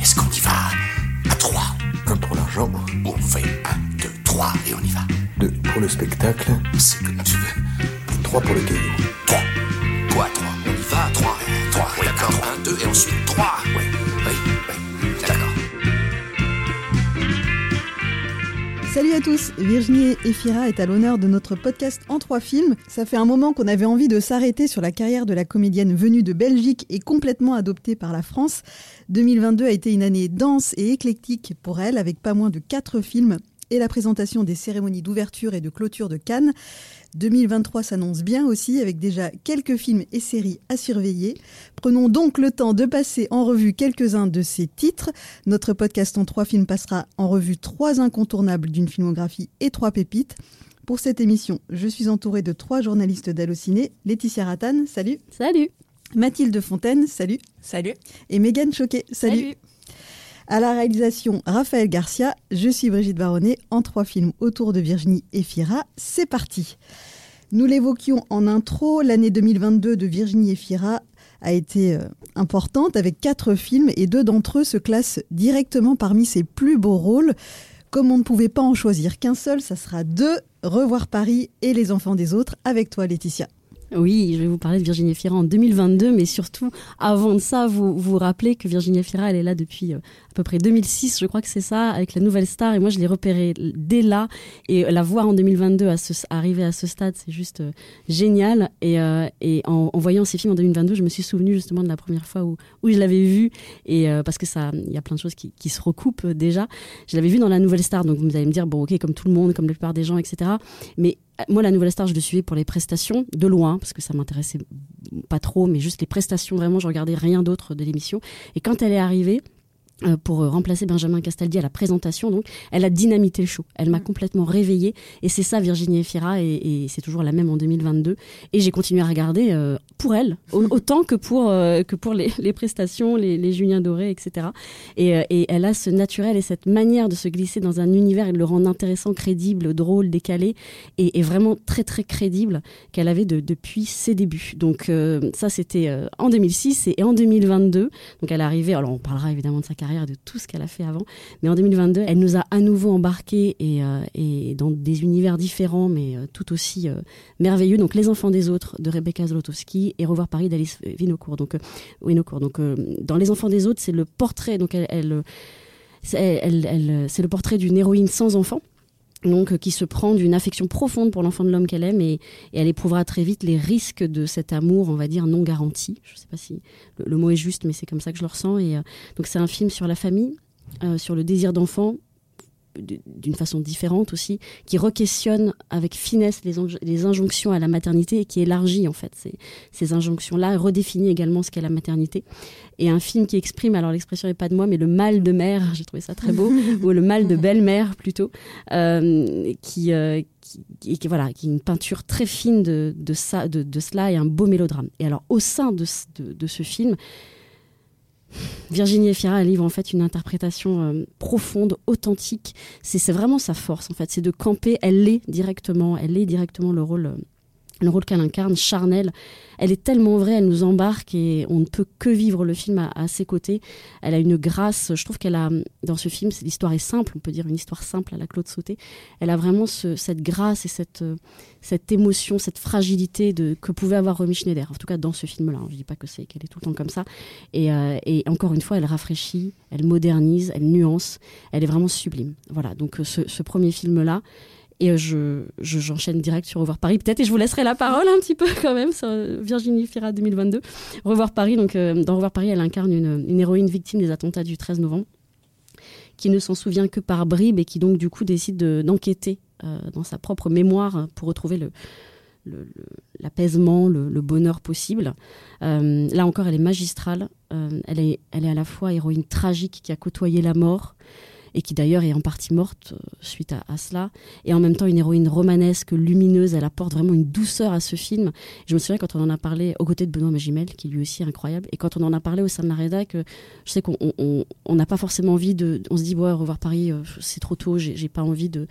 Est-ce qu'on y va à 3 Un pour l'argent, On fait 1, 2, 3 et on y va. deux pour le spectacle, C'est comme tu veux. trois pour le caillou. 3. Toi, 3. On y va, 3. 3. Oui, d'accord. 1, 2 et ensuite 3. Salut à tous, Virginie Efira est à l'honneur de notre podcast en trois films. Ça fait un moment qu'on avait envie de s'arrêter sur la carrière de la comédienne venue de Belgique et complètement adoptée par la France. 2022 a été une année dense et éclectique pour elle, avec pas moins de quatre films et la présentation des cérémonies d'ouverture et de clôture de Cannes. 2023 s'annonce bien aussi avec déjà quelques films et séries à surveiller. Prenons donc le temps de passer en revue quelques-uns de ces titres. Notre podcast en trois films passera en revue trois incontournables d'une filmographie et trois pépites. Pour cette émission, je suis entourée de trois journalistes d'Allociné. Laetitia Rattan, salut. Salut Mathilde Fontaine, salut. Salut Et Megan Choquet, salut. À la réalisation, Raphaël Garcia. Je suis Brigitte Baronnet en trois films autour de Virginie Efira. C'est parti. Nous l'évoquions en intro, l'année 2022 de Virginie Efira a été euh, importante avec quatre films et deux d'entre eux se classent directement parmi ses plus beaux rôles. Comme on ne pouvait pas en choisir qu'un seul, ça sera deux, Revoir Paris et Les enfants des autres, avec toi Laetitia. Oui, je vais vous parler de Virginie Fira en 2022, mais surtout, avant de ça, vous vous rappelez que Virginie Fira, elle est là depuis euh, à peu près 2006, je crois que c'est ça, avec la nouvelle star, et moi je l'ai repérée dès là, et la voir en 2022 à ce, arriver à ce stade, c'est juste euh, génial, et, euh, en, voyant ces films en 2022, je me suis souvenu justement de la première fois où, je l'avais vu, et parce que ça, il y a plein de choses qui, qui se recoupent déjà, je l'avais vu dans la nouvelle star, donc vous allez me dire, bon ok, comme tout le monde, comme la plupart des gens, etc., mais moi, la Nouvelle Star, je le suivais pour les prestations, de loin, parce que ça m'intéressait pas trop, mais juste les prestations, vraiment, je regardais rien d'autre de l'émission. Et quand elle est arrivée, pour euh, remplacer Benjamin Castaldi à la présentation, donc elle a dynamité le show. Elle m'a complètement réveillée et c'est ça Virginie Efira et, et c'est toujours la même en 2022. Et j'ai continué à regarder euh, pour elle au- autant que pour euh, que pour les, les prestations, les, les Julien Doré, etc. Et, euh, et elle a ce naturel et cette manière de se glisser dans un univers et de le rendre intéressant, crédible, drôle, décalé et, et vraiment très très crédible qu'elle avait de- depuis ses débuts. Donc euh, ça c'était euh, en 2006 et, et en 2022. Donc elle est arrivée, alors on parlera évidemment de sa carrière de tout ce qu'elle a fait avant, mais en 2022, elle nous a à nouveau embarqués et, euh, dans des univers différents, mais euh, tout aussi euh, merveilleux. Donc Les Enfants des Autres de Rebecca Zlotowski et Revoir Paris d'Alice Winocourt. Donc. Donc dans Les Enfants des Autres, c'est le portrait, donc elle- elle- c'est le portrait d'une héroïne sans enfant. Donc, euh, qui se prend d'une affection profonde pour l'enfant de l'homme qu'elle aime et, et elle éprouvera très vite les risques de cet amour, on va dire, non garanti. Je ne sais pas si le, le mot est juste, mais c'est comme ça que je le ressens. Et, euh, donc c'est un film sur la famille, euh, sur le désir d'enfant, d'une façon différente aussi, qui re-questionne avec finesse les, les injonctions à la maternité et qui élargit en fait ces, ces injonctions-là, redéfinit également ce qu'est la maternité. Et un film qui exprime, alors l'expression n'est pas de moi, mais le mal de mère, j'ai trouvé ça très beau, ou le mal de belle-mère plutôt, euh, qui, euh, qui, qui- qui- voilà, qui est une peinture très fine de, de, ça, de, de cela et un beau mélodrame. Et alors au sein de, de ce film, Virginie Efira, elle livre en fait une interprétation euh, profonde, authentique. C'est vraiment sa force en fait, c'est de camper. Elle l'est directement, elle est directement le rôle, euh, le rôle qu'elle incarne, charnel. Elle est tellement vraie, elle nous embarque et on ne peut que vivre le film à, ses côtés. Elle a une grâce. Je trouve qu'elle a dans ce film, l'histoire est simple, on peut dire une histoire simple à la Claude Sauté. Elle a vraiment ce- cette grâce et cette euh, émotion, cette fragilité que pouvait avoir Romy Schneider. En tout cas, dans ce film-là. hein. Je dis pas que c'est qu'elle est tout le temps comme ça. Et, euh, et encore une fois, elle rafraîchit, elle modernise, elle nuance. Elle est vraiment sublime. Voilà. Donc, euh, ce premier film-là. Et euh, je, je- j'enchaîne direct sur Revoir Paris, peut-être, et je vous laisserai la parole un petit peu quand même sur euh, Virginie Fira 2022. Revoir Paris, donc euh, dans Revoir Paris, elle incarne une, une héroïne victime des attentats du 13 novembre, qui ne s'en souvient que par bribes et qui donc du coup décide de- d'enquêter dans sa propre mémoire pour retrouver le, l'apaisement, le, bonheur possible. Là encore, elle est magistrale. Elle, est, elle est à la fois héroïne tragique qui a côtoyé la mort et qui d'ailleurs est en partie morte euh, suite à, cela, et en même temps une héroïne romanesque, lumineuse, elle apporte vraiment une douceur à ce film. Je me souviens quand on en a parlé aux côtés de Benoît Magimel, qui lui aussi est incroyable, et quand on en a parlé au sein de la rédac, euh, je sais qu'on on- on- on n'a pas forcément envie de... On se dit, ouais, revoir Paris, euh, c'est trop tôt, j'ai pas envie de,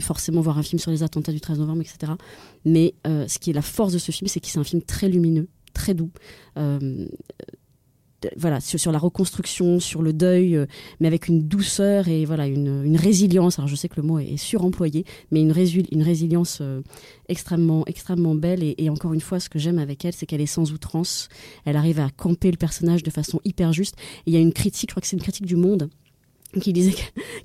forcément voir un film sur les attentats du 13 novembre, etc. Mais euh, ce qui est la force de ce film, c'est que c'est un film très lumineux, très doux. Voilà sur, la reconstruction, sur le deuil, euh, mais avec une douceur et voilà une, une, résilience. Alors je sais que le mot est, suremployé, mais une, résilience euh, extrêmement extrêmement belle. Et, encore une fois, ce que j'aime avec elle, c'est qu'elle est sans outrance. Elle arrive à camper le personnage de façon hyper juste. Il y a une critique, je crois que c'est une critique du monde qui disait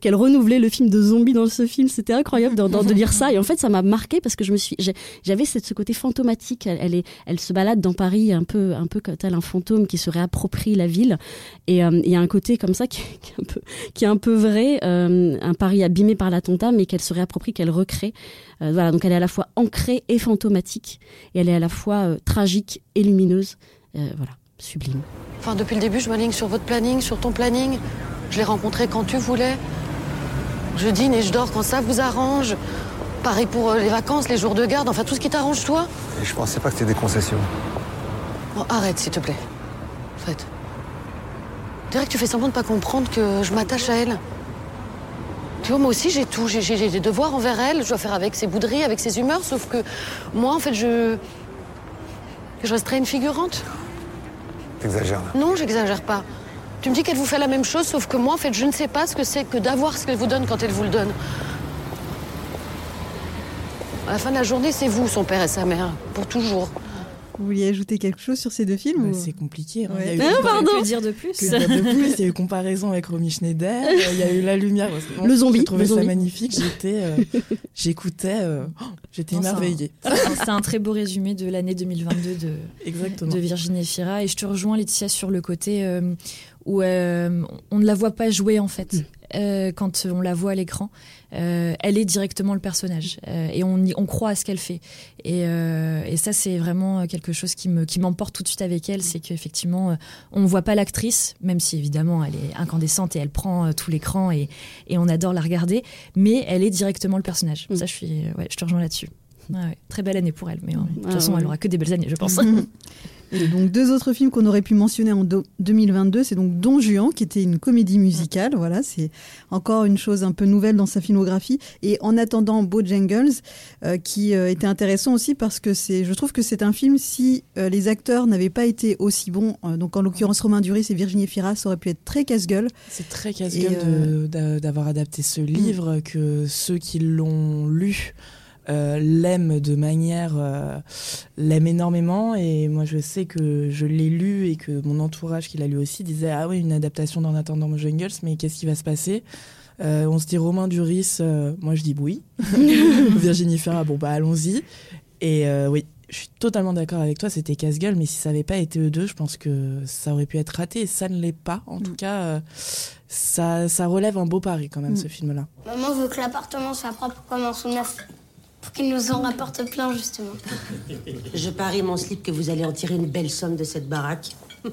qu'elle renouvelait le film de zombies dans ce film. C'était incroyable de, de, lire ça. Et en fait, ça m'a marqué parce que je me suis, j'avais ce côté fantomatique. Elle, elle, se balade dans Paris un peu, un peu tel un fantôme qui se réapproprie la ville. Et euh, il y a un côté comme ça qui, qui, est, un peu, qui est un peu vrai, euh, un Paris abîmé par l'attentat, mais qu'elle se réapproprie, qu'elle recrée. Euh, voilà. Donc elle est à la fois ancrée et fantomatique. Et elle est à la fois tragique et lumineuse. voilà. Sublime. Enfin, depuis le début, je m'aligne sur votre planning, sur ton planning. Je l'ai rencontré quand tu voulais. Je dîne et je dors quand ça vous arrange. Pareil pour euh, les vacances, les jours de garde, enfin tout ce qui t'arrange toi. Et je pensais pas que c'était des concessions. Bon, arrête s'il te plaît. Fred. Dirais que tu fais semblant de pas comprendre que je m'attache à elle. Tu vois, moi aussi j'ai tout. J'ai des devoirs envers elle. Je dois faire avec ses bouderies, avec ses humeurs. Sauf que moi, en fait, je. Je resterai une figurante. T'exagères là. Non, j'exagère pas. Tu me dis qu'elle vous fait la même chose, sauf que moi, en fait, je ne sais pas ce que c'est que d'avoir ce qu'elle vous donne quand elle vous le donne. À la fin de la journée, c'est vous, son père et sa mère, pour toujours. Vous vouliez ajouter quelque chose sur ces deux films bah, C'est compliqué. Hein. Il y a eu ah, pardon. Que dire de plus que dire de plus? Il y a eu comparaison avec Romy Schneider. il y a eu la lumière. le zombie. J'ai trouvé ça magnifique. J'étais, euh, j'écoutais, euh, oh, j'étais émerveillée. C'est un, très beau résumé de l'année 2022 de, Exactement. de Virginie Fira. Et je te rejoins, Laetitia, sur le côté euh, où euh, on ne la voit pas jouer en fait. Mm. Euh, quand on la voit à l'écran, euh, elle est directement le personnage et on, on croit à ce qu'elle fait. Et, et ça, c'est vraiment quelque chose qui me qui m'emporte tout de suite avec elle, c'est qu'effectivement, on ne voit pas l'actrice, même si évidemment elle est incandescente et elle prend tout l'écran et, et on adore la regarder, mais elle est directement le personnage. Mm. Ça, je suis, ouais, je te rejoins là-dessus. Ouais, très belle année pour elle, mais de toute façon, elle aura que des belles années, je pense. Et donc deux autres films qu'on aurait pu mentionner en 2022, c'est donc Don Juan, qui était une comédie musicale. Voilà, c'est encore une chose un peu nouvelle dans sa filmographie. Et en attendant Bojangles, euh, qui euh, était intéressant aussi parce que c'est, je trouve que c'est un film si euh, les acteurs n'avaient pas été aussi bons. donc en l'occurrence Romain Duris et Virginie Fira, ça aurait pu être très casse-gueule. C'est très casse-gueule d'avoir adapté ce livre, que ceux qui l'ont lu euh, l'aime de manière euh, l'aime énormément et moi je sais que je l'ai lu et que mon entourage qui l'a lu aussi disait ah oui une adaptation d'En attendant Jungles mais qu'est-ce qui va se passer? Euh, on se dit Romain Duris moi je dis oui Virginie Ferra bon bah allons-y et oui je suis totalement d'accord avec toi, c'était casse-gueule, mais si ça n'avait pas été eux deux, je pense que ça aurait pu être raté, et ça ne l'est pas. En tout mm. cas, ça, ça relève un beau pari quand même, mm. ce film-là. Maman veut que l'appartement soit propre comme un sous-neuf pour qu'il nous en rapporte plein, justement. Je parie mon slip que vous allez en tirer une belle somme de cette baraque.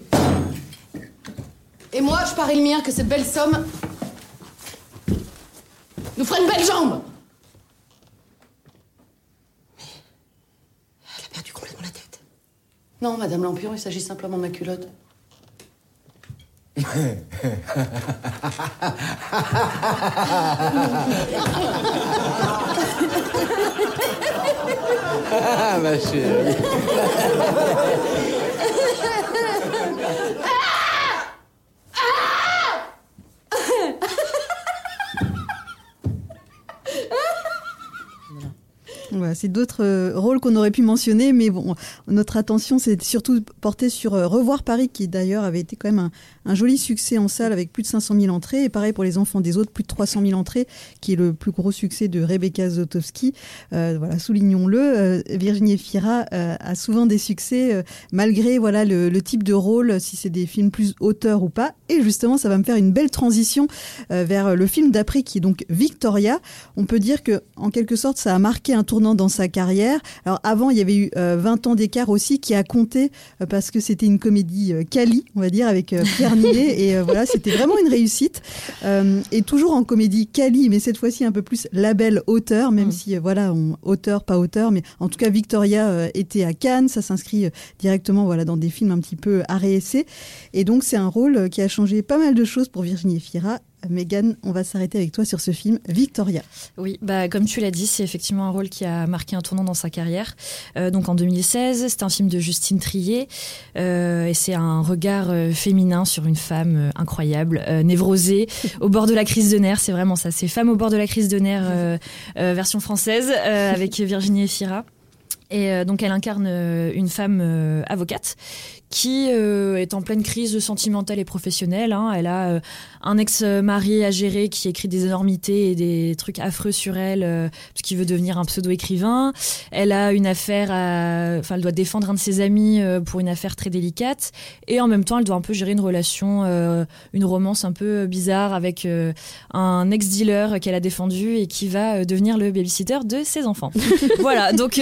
Et moi, je parie le mien que cette belle somme nous fera une belle jambe. Mais elle a perdu complètement la tête. Non, Madame Lampion, il s'agit simplement de ma culotte. ah, ma c'est d'autres euh, rôles qu'on aurait pu mentionner, mais notre attention s'est surtout portée sur euh, Revoir Paris, qui d'ailleurs avait été quand même un, joli succès en salle avec plus de 500 000 entrées, et pareil pour Les Enfants des Autres, plus de 300 000 entrées, qui est le plus gros succès de Rebecca Zotowski. Euh, voilà, soulignons-le. Virginie Fira a souvent des succès, malgré voilà le, le, type de rôle, si c'est des films plus auteurs ou pas. Et justement, ça va me faire une belle transition vers le film d'après, qui est donc Victoria. On peut dire que, en quelque sorte, ça a marqué un tournant dans sa carrière. Alors avant, il y avait eu 20 euh, ans d'écart aussi qui a compté euh, parce que c'était une comédie quali, euh, on va dire, avec Pierre Ninet. et voilà, c'était vraiment une réussite. et toujours en comédie quali, mais cette fois-ci un peu plus label auteur, même mm. si voilà, on, auteur, pas auteur. Mais en tout cas, Victoria était à Cannes. Ça s'inscrit directement voilà, dans des films un petit peu réessayer. Et donc, c'est un rôle qui a changé pas mal de choses pour Virginie Fira Megan, on va s'arrêter avec toi sur ce film, Victoria. Oui, bah, comme tu l'as dit, c'est effectivement un rôle qui a marqué un tournant dans sa carrière. Euh, donc en 2016, c'est un film de Justine Trier euh, et c'est un regard euh, féminin sur une femme incroyable, névrosée, au bord de la crise de nerfs. C'est vraiment ça, c'est Femme au bord de la crise de nerfs, version française, avec Virginie Efira. Et donc elle incarne une femme avocate qui euh, est en pleine crise sentimentale et professionnelle. hein. Elle a euh, un ex-mari à gérer qui écrit des énormités et des trucs affreux sur elle euh, parce qu'il veut devenir un pseudo-écrivain. Elle a une affaire à... Enfin, elle doit défendre un de ses amis euh, pour une affaire très délicate. Et en même temps, elle doit un peu gérer une relation, une romance un peu bizarre avec un ex-dealer qu'elle a défendu et qui va devenir le babysitter de ses enfants. voilà, donc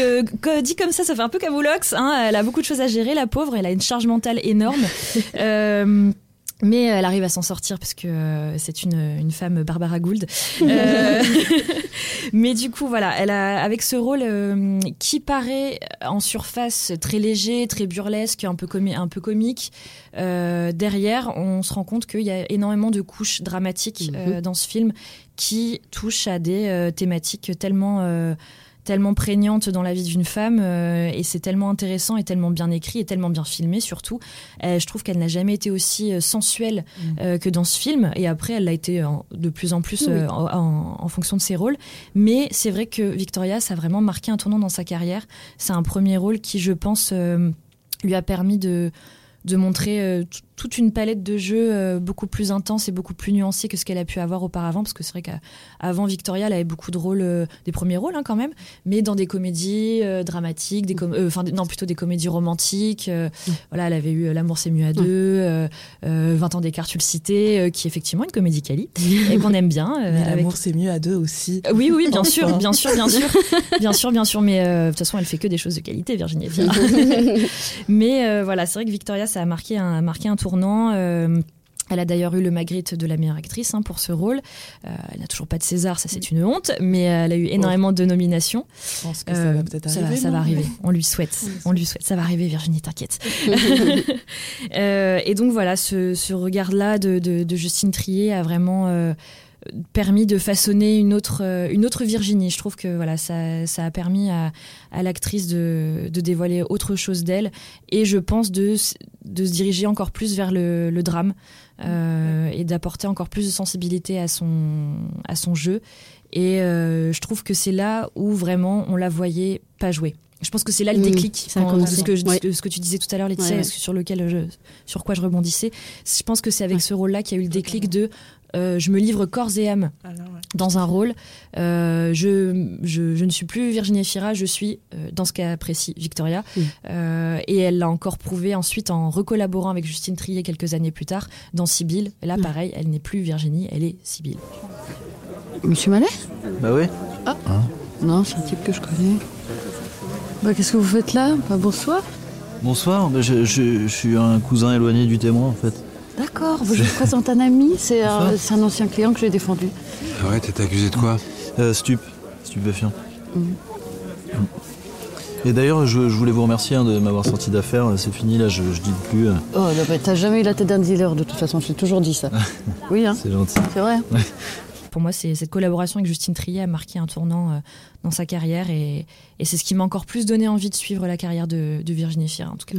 dit comme ça, ça fait un peu camoulox. Hein, elle a beaucoup de choses à gérer, la pauvre. Elle a une charge mentale énorme. Euh, mais elle arrive à s'en sortir parce que euh, c'est une, une femme Barbara Gould. Euh, mais du coup, voilà, elle a avec ce rôle euh, qui paraît en surface très léger, très burlesque, un peu, comi- un peu comique. derrière, on se rend compte qu'il y a énormément de couches dramatiques euh, dans ce film qui touchent à des thématiques tellement tellement prégnantes dans la vie d'une femme euh, et c'est tellement intéressant et tellement bien écrit et tellement bien filmé surtout. Euh, je trouve qu'elle n'a jamais été aussi euh, sensuelle euh, que dans ce film et après elle l'a été en- de plus en plus Oui. en, en- en fonction de ses rôles. Mais c'est vrai que Victoria, ça a vraiment marqué un tournant dans sa carrière. C'est un premier rôle qui, je pense, lui a permis de de montrer toute une palette de jeux euh, beaucoup plus intense et beaucoup plus nuancée que ce qu'elle a pu avoir auparavant parce que c'est vrai qu'avant Victoria elle avait beaucoup de rôles euh, des premiers rôles hein, quand même mais dans des comédies euh, dramatiques des com- enfin non plutôt des comédies romantiques euh, voilà elle avait eu l'amour c'est mieux à deux euh, euh, 20 ans d'écart tu le citais qui est effectivement une comédie quali et qu'on aime bien avec- l'amour, c'est mieux à deux aussi. Oui, oui, bien sûr, bien sûr, bien sûr, bien sûr, bien sûr. Mais de toute façon, elle fait que des choses de qualité, Virginie mais voilà, c'est vrai que Victoria, ça a marqué un, a marqué un tournant. euh, elle a d'ailleurs eu le Magritte de la meilleure actrice hein, pour ce rôle. Euh, elle n'a toujours pas de César, ça c'est une honte, mais elle a eu énormément de nominations. Je pense que ça Euh, va peut-être ça arriver. va, ça va arriver. On lui souhaite. On lui souhaite. Ça va arriver, Virginie, t'inquiète. Euh, et donc voilà, ce, ce regard-là de, de- de Justine Trier a vraiment euh, permis de façonner une autre, euh, une autre Virginie. Je trouve que voilà, ça, ça a permis à, à l'actrice de, de dévoiler autre chose d'elle et je pense de, de se diriger encore plus vers le, le drame euh, et d'apporter encore plus de sensibilité à son, à son jeu. Et euh, je trouve que c'est là où vraiment on la voyait pas jouer. Je pense que c'est là le Mmh, déclic. ça a quand- commencé. ce, que je- Ouais. ce que tu disais tout à l'heure, Laetitia, Ouais, sur lequel je, sur quoi je rebondissais. Je pense que c'est avec Ouais. ce rôle-là qu'il y a eu le déclic de euh, je me livre corps et âme Alors, ouais. dans un rôle. Euh, je, je, je ne suis plus Virginie Fira, je suis, euh, dans ce cas précis, Victoria. Mm. Euh, et elle l'a encore prouvé ensuite en recollaborant avec Justine Trier quelques années plus tard dans Sibylle. Là, Mm. pareil, elle n'est plus Virginie, elle est Sibylle. Monsieur Mallet? Bah oui. Non, c'est un type que je connais. Bah, qu'est-ce que vous faites là? Bah, bonsoir. Bonsoir, bah, je, je- je suis un cousin éloigné du témoin en fait. D'accord, je vous présente un ami. C'est un, ancien client que j'ai défendu. Ah ouais, t'étais accusé de quoi? Euh, stup, stupéfiant. Mhm. Et d'ailleurs, je, je voulais vous remercier hein, de m'avoir sorti d'affaire. C'est fini, là, je, je dis plus. euh, Oh, non, mais t'as jamais eu la tête d'un dealer, de toute façon, je t'ai toujours dit ça. Oui, hein, C'est gentil. c'est vrai. Pour moi, cette collaboration avec Justine Trier a marqué un tournant euh, dans sa carrière et, c'est ce qui m'a encore plus donné envie de suivre la carrière de, Virginie Fira, en tout cas.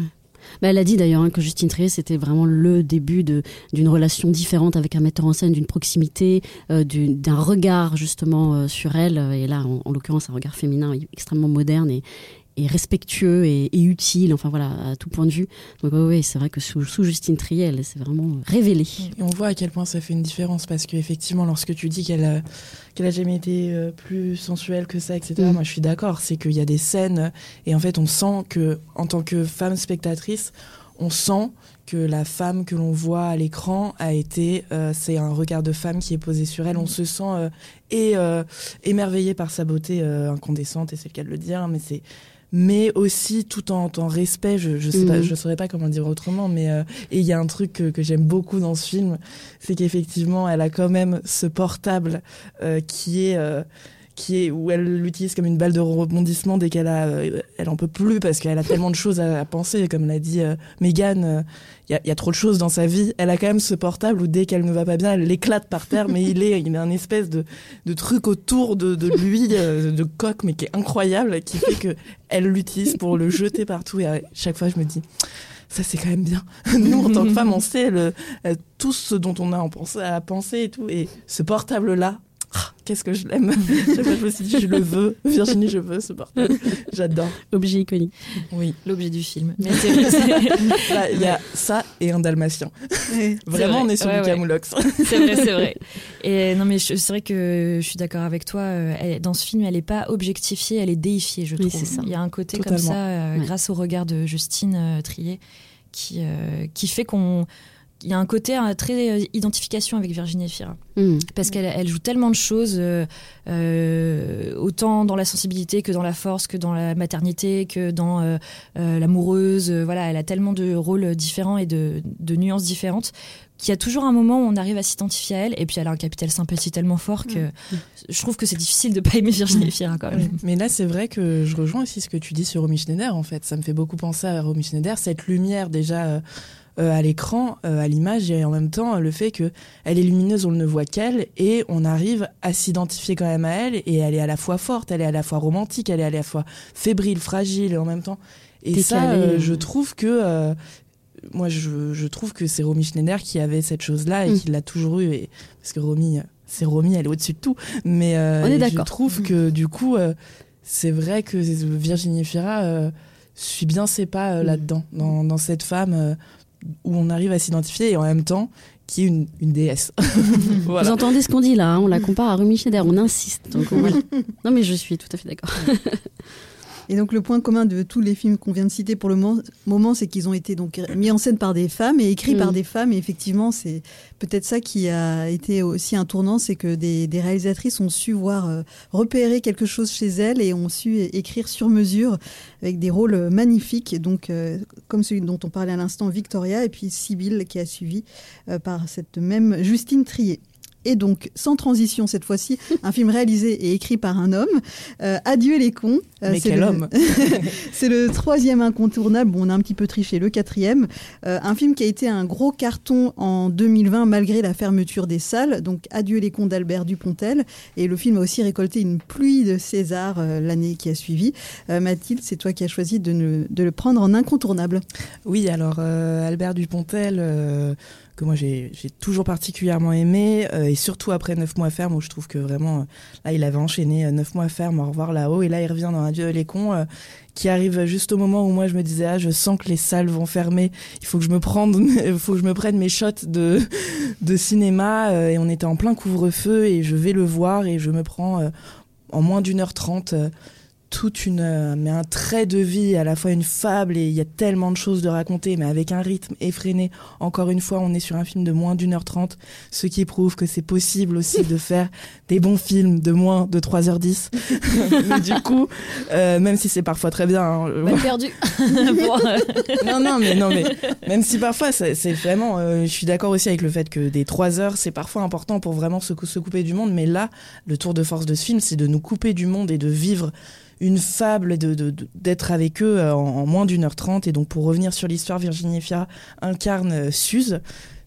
Bah, elle a dit d'ailleurs hein, que Justine Trier, c'était vraiment le début d'une relation différente avec un metteur en scène, d'une proximité, euh, du- d'un regard justement euh, sur elle. Et là, en, en l'occurrence, un regard féminin extrêmement moderne et, et respectueux et, et utile, enfin voilà, à tout point de vue. Donc oui, ouais, c'est vrai que sous, sous Justine Trier, elle s'est vraiment révélée. Et on voit à quel point ça fait une différence parce qu'effectivement, lorsque tu dis qu'elle a, qu'elle a jamais été euh, plus sensuelle que ça, etc., Mm. moi je suis d'accord. C'est qu'il y a des scènes et en fait, on sent que, en tant que femme spectatrice, on sent que la femme que l'on voit à l'écran a été, euh, c'est un regard de femme qui est posé sur elle. On se sent euh, et euh, émerveillé par sa beauté euh, incandescente, et c'est le cas de le dire, mais c'est mais aussi tout en, en respect, je, je sais pas, Mhm. je saurais pas comment dire autrement, mais euh, et il y a un truc que, que j'aime beaucoup dans ce film, c'est qu'effectivement elle a quand même ce portable euh, qui est euh, où elle l'utilise comme une balle de rebondissement dès qu'elle a, euh, elle en peut plus parce qu'elle a tellement de choses à, penser. Comme l'a dit euh, euh, il y, a, trop de choses dans sa vie. Elle a quand même ce portable où dès qu'elle ne va pas bien, elle l'éclate par terre, mais il est, a un espèce de, truc autour de, lui, de coque, mais qui est incroyable, qui fait que elle l'utilise pour le jeter partout. Et à chaque fois, je me dis ça c'est quand même bien. Nous, en tant que femmes, on sait le, tout ce dont on a à penser et tout. Et ce portable-là, ah, qu'est-ce que je l'aime. je me suis dit, je le veux. Virginie, je veux ce portable. J'adore. Objet iconique. Oui. L'objet du film. Mais Il y a ça et un dalmatien. Vraiment, on est sur ouais, du camoulox. C'est vrai, c'est vrai. Et non, mais c'est vrai que je suis d'accord avec toi. Elle, dans ce film, elle n'est pas objectifiée, elle est déifiée, je oui, trouve. Ça. Il y a un côté Totalement. comme ça, euh, Ouais. grâce au regard de Justine euh, Trier, qui, euh, qui fait qu'on. Il y a un côté euh, très euh, identification avec Virginie Efira. Mmh. Parce qu'elle elle joue tellement de choses, euh, euh, autant dans la sensibilité que dans la force, que dans la maternité, que dans euh, euh, l'amoureuse. Euh, Voilà, elle a tellement de rôles différents et de, de nuances différentes qu'il y a toujours un moment où on arrive à s'identifier à elle. Et puis elle a un capital sympathie tellement fort que je trouve que c'est difficile de pas aimer Virginie Efira quand même. Mais là, c'est vrai que je rejoins aussi ce que tu dis sur Romy Schneider, en fait. Ça me fait beaucoup penser à Romy Schneider, cette lumière déjà euh, euh, à l'écran, euh, à l'image, et en même temps le fait que elle est lumineuse, on ne voit qu'elle, et on arrive à s'identifier quand même à elle, et elle est à la fois forte, elle est à la fois romantique, elle est à la fois fébrile, fragile, et en même temps. Et ça, euh, je trouve que... euh, moi, je, je trouve que c'est Romy Schneider qui avait cette chose-là et Mm. qui l'a toujours eu. Et, parce que Romy, euh, c'est Romy, elle est au-dessus de tout. Mais euh, On est je trouve que du coup, euh, c'est vrai que Virginie Fira euh, suit bien ses pas euh, Mm. là-dedans, dans, dans cette femme euh, où on arrive à s'identifier et en même temps qui est une, une déesse. Vous entendez ce qu'on dit là hein, On la compare à Rumi Schneider, on insiste. Donc on- voilà. Non mais je suis tout à fait d'accord. Et donc le point commun de tous les films qu'on vient de citer pour le mo- moment, c'est qu'ils ont été donc mis en scène par des femmes et écrits Mm. par des femmes. Et effectivement, c'est peut-être ça qui a été aussi un tournant, c'est que des, des réalisatrices ont su voir euh, repérer quelque chose chez elles et ont su écrire sur mesure avec des rôles magnifiques. Donc euh, comme celui dont on parlait à l'instant, Victoria, et puis Sibylle qui a suivi euh, par cette même Justine Trier. Et donc, sans transition cette fois-ci, un film réalisé et écrit par un homme. Euh, Adieu les cons. Euh, Mais c'est quel le- homme C'est le troisième incontournable. Bon, on a un petit peu triché, le quatrième. Euh, un film qui a été un gros carton en 2020 malgré la fermeture des salles. Donc, Adieu les cons d'Albert Dupontel. Et le film a aussi récolté une pluie de César l'année qui a suivi. Mathilde, c'est toi qui as choisi de, ne- de le prendre en incontournable. Oui, alors Albert Dupontel, que moi j'ai toujours particulièrement aimé, euh, et surtout après 9 mois ferme, où je trouve que vraiment, euh, là il avait enchaîné euh, 9 mois ferme, au revoir là-haut, et là il revient dans Adieu les cons, euh, qui arrive juste au moment où moi je me disais, ah je sens que les salles vont fermer, il faut que je me prenne, mes shots de, de cinéma, euh, et on était en plein couvre-feu, et je vais le voir, et je me prends euh, en moins d'une heure trente. Toute une euh, mais un trait de vie à la fois une fable et il y a tellement de choses de raconter mais avec un rythme effréné. Encore une fois on est sur un film de moins d'une heure trente ce qui prouve que c'est possible aussi de faire des bons films de moins de 3h10 mais du coup euh, même si c'est parfois très bien hein, perdu. Euh, non, non, mais non, mais même si parfois c'est vraiment, euh, je suis d'accord aussi avec le fait que des trois heures c'est parfois important pour vraiment se, cou- se couper du monde, mais là, le tour de force de ce film, c'est de nous couper du monde et de vivre une fable et de de- de- d'être avec eux euh, en, en moins d'une heure trente. Et donc pour revenir sur l'histoire, Virginie Fira incarne euh, Suze.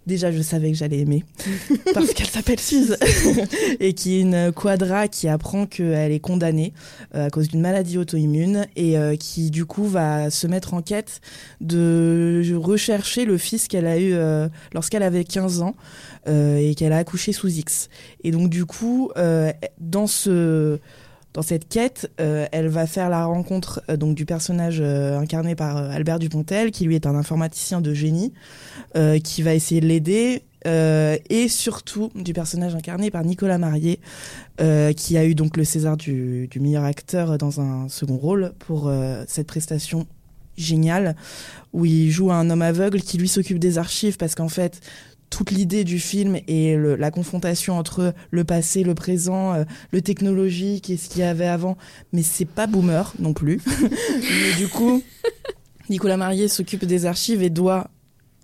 Déjà, je savais que j'allais aimer parce qu'elle s'appelle Suze et qui est une quadra qui apprend qu'elle est condamnée euh, à cause d'une maladie auto-immune et euh, qui du coup va se mettre en quête de rechercher le fils qu'elle a eu euh, lorsqu'elle avait 15 ans euh, et qu'elle a accouché sous X. Et donc du coup, euh, dans ce dans cette quête, euh, elle va faire la rencontre euh, donc du personnage euh, incarné par Albert Dupontel, qui lui est un informaticien de génie, qui va essayer de l'aider, et surtout du personnage incarné par Nicolas Marié, qui a eu donc le César du, meilleur acteur dans un second rôle pour cette prestation géniale où il joue un homme aveugle qui lui s'occupe des archives parce qu'en fait toute l'idée du film est le- la confrontation entre le passé, le présent, euh, le technologique et ce qu'il y avait avant. Mais c'est pas boomer non plus. Mais du coup, Nicolas Marié s'occupe des archives et doit,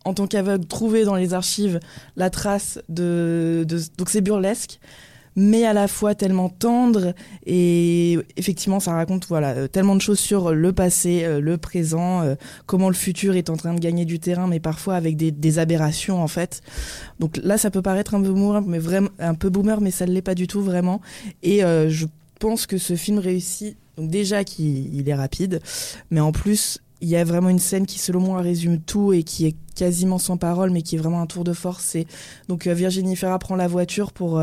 en tant qu'aveugle, trouver dans les archives la trace de. de donc c'est burlesque. Mais à la fois tellement tendre. Et effectivement, ça raconte voilà euh, tellement de choses sur le passé, euh, le présent, euh, comment le futur est en train de gagner du terrain, mais parfois avec des, aberrations en fait. Donc là, ça peut paraître un peu boomer, mais vraiment un peu boomer, mais ça ne l'est pas du tout vraiment. Et je pense que ce film réussit. Déjà qu'il est rapide, mais en plus il y a vraiment une scène qui, selon moi, résume tout et qui est quasiment sans parole, mais qui est vraiment un tour de force. C'est donc Virginie Ferra prend la voiture pour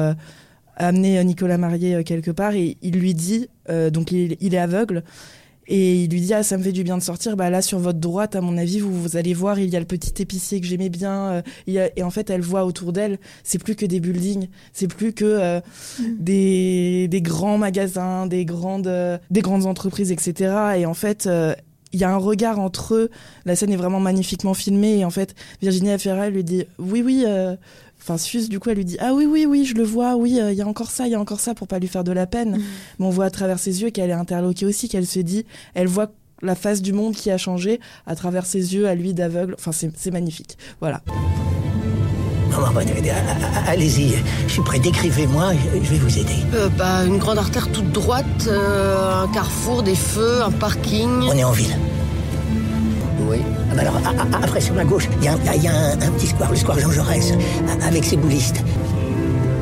amener euh, Nicolas Marié quelque part et il lui dit, donc il, est aveugle, et il lui dit ah ça me fait du bien de sortir. Bah là sur votre droite, à mon avis, vous, vous allez voir, il y a le petit épicier que j'aimais bien. et en fait, elle voit autour d'elle, c'est plus que des buildings, c'est plus que mm. des, des grands magasins, des grandes des grandes entreprises, etc. Et en fait il y a un regard entre eux. La scène est vraiment magnifiquement filmée. Et en fait, Virginie Afera lui dit Oui, oui. Euh, enfin, Suze, du coup, elle lui dit Ah oui, oui, oui, je le vois. Oui, euh, il y a encore ça, il y a encore ça pour pas lui faire de la peine. Mm. Mais on voit à travers ses yeux qu'elle est interloquée aussi, qu'elle se dit Elle voit la face du monde qui a changé à travers ses yeux, à lui d'aveugle. Enfin, c'est magnifique. Voilà. Allez-y, je suis prêt, décrivez-moi, je vais vous aider. Euh, bah, une grande artère toute droite, euh, un carrefour, des feux, un parking. On est en ville. Oui. Ah, bah alors, après, sur ma gauche, il y a, un, petit square, le square Jean Jaurès, avec ses boulistes.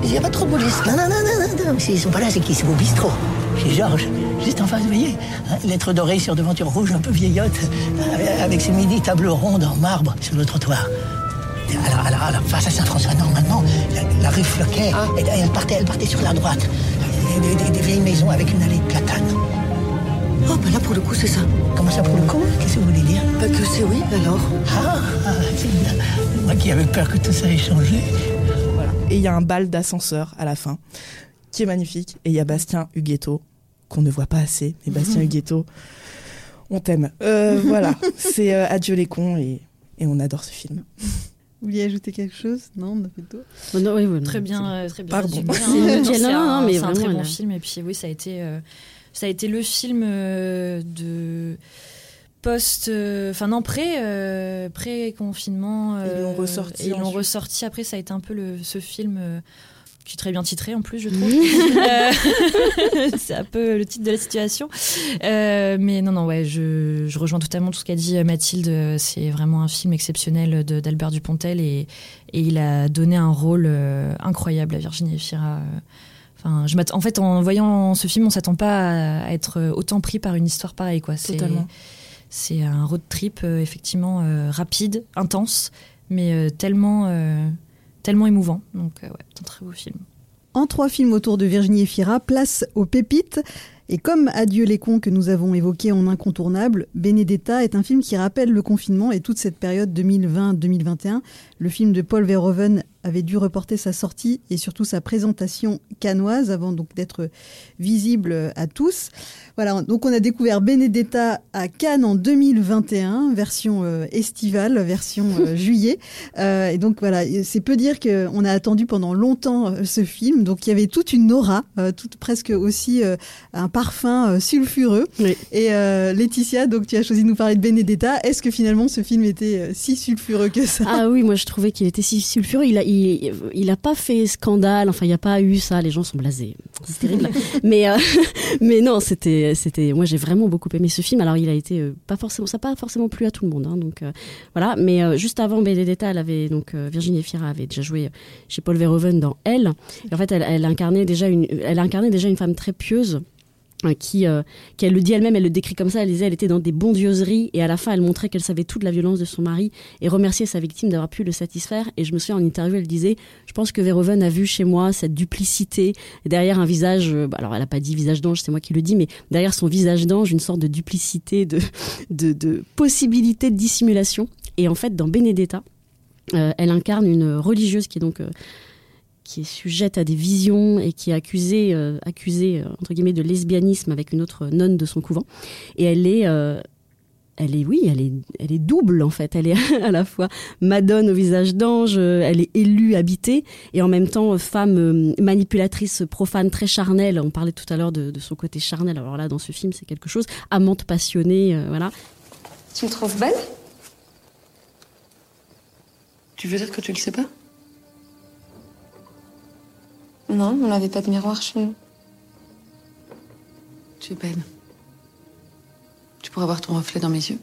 Il n'y a pas trop de boulistes. Non, non, non, non, non, ils sont pas là, c'est qui C'est vos bistrot. Chez Georges, juste en face, vous voyez hein, Lettre dorée sur devanture rouge, un peu vieillotte, avec ses midi tables rondes en marbre sur le trottoir. Alors, alors, alors, face à Saint-François, normalement, la, rue Floquet, ah. elle, partait, elle partait sur la droite. Des, vieilles maisons avec une allée de platanes. Oh, bah là, pour le coup, c'est ça. Comment ça, pour le coup Qu'est-ce que vous voulez dire Bah que c'est oui, alors. Ah, ah c'est bien. Moi qui avais peur que tout ça ait changé. Voilà. Et il y a un bal d'ascenseur à la fin, qui est magnifique. Et il y a Bastien Huguetto, qu'on ne voit pas assez. Mais Bastien Huguetto, on t'aime. Euh, voilà, c'est euh, Adieu les cons et, et on adore ce film. Vous vouliez ajouter quelque chose Non, on a fait tout. non, oui, très bien, euh, très bien. Pardon. C'est un, un très bon film. Et puis oui, ça a été, euh, ça a été le film euh, de post, enfin non pré, pré confinement. ils l'ont ressorti. Ils l'ont ressorti. Après, ça a été un peu le, ce film qui est très bien titré en plus, je trouve. Euh, c'est un peu le titre de la situation. Euh, mais non, non, ouais, je, je, rejoins totalement tout ce qu'a dit Mathilde. C'est vraiment un film exceptionnel d'Albert Dupontel et, et, il a donné un rôle euh, incroyable à Virginie Efira. Enfin, je en fait, en voyant ce film, on s'attend pas à être autant pris par une histoire pareille, quoi. Totalement. C'est un road trip effectivement rapide, intense, mais tellement tellement émouvant. Donc, euh, ouais, c'est un très beau film. En trois films autour de Virginie Efira, place aux pépites. Et comme Adieu les cons que nous avons évoqué en incontournable, Benedetta est un film qui rappelle le confinement et toute cette période 2020-2021. Le film de Paul Verhoeven avait dû reporter sa sortie et surtout sa présentation canoise avant donc d'être visible à tous. Voilà, donc on a découvert Benedetta à Cannes en 2021, version euh, estivale, version euh, juillet. Euh, et donc voilà, c'est peu dire qu'on a attendu pendant longtemps ce film. Donc il y avait toute une aura, toute presque aussi un parfum sulfureux. Et Laetitia, donc tu as choisi de nous parler de Benedetta. Est-ce que finalement ce film était si sulfureux que ça? Ah oui, moi je trouvais qu'il était si sulfureux. Il a, il, a pas fait scandale. Enfin, il n'y a pas eu ça. Les gens sont blasés. C'est terrible. mais mais non, c'était c'était, moi j'ai vraiment beaucoup aimé ce film. Alors il a été euh, pas forcément, ça n'a pas forcément plu à tout le monde, hein, donc euh, voilà. Mais euh, juste avant Benedetta, elle avait donc Virginie Efira avait déjà joué chez Paul Verhoeven dans Elle. en fait, elle, elle incarnait déjà une, elle incarnait déjà une femme très pieuse euh, qui, euh, qui elle le dit elle-même, elle le décrit comme ça, elle disait elle était dans des bondieuseries et à la fin elle montrait qu'elle savait toute la violence de son mari et remerciait sa victime d'avoir pu le satisfaire et je me souviens en interview elle disait je pense que Verhoeven a vu chez moi cette duplicité derrière un visage, euh, bah, alors elle a pas dit visage d'ange c'est moi qui le dis mais derrière son visage d'ange une sorte de duplicité, de, de, de possibilité de dissimulation et en fait dans Benedetta elle incarne une religieuse qui est donc qui est sujette à des visions et qui est accusée, euh, accusée euh, entre guillemets de lesbianisme avec une autre nonne de son couvent. Et elle est, euh, elle est, oui, elle est, elle est double en fait. Elle est à la fois madone au visage d'ange, elle est élue, habitée, et en même temps femme manipulatrice, profane, très charnelle. On parlait tout à l'heure de, son côté charnel. Alors là, dans ce film, c'est quelque chose. Amante passionnée, voilà. Tu me trouves belle? Tu veux dire que tu le sais pas? Non, on n'avait pas de miroir chez nous. Tu es belle. Tu pourrais voir ton reflet dans mes yeux.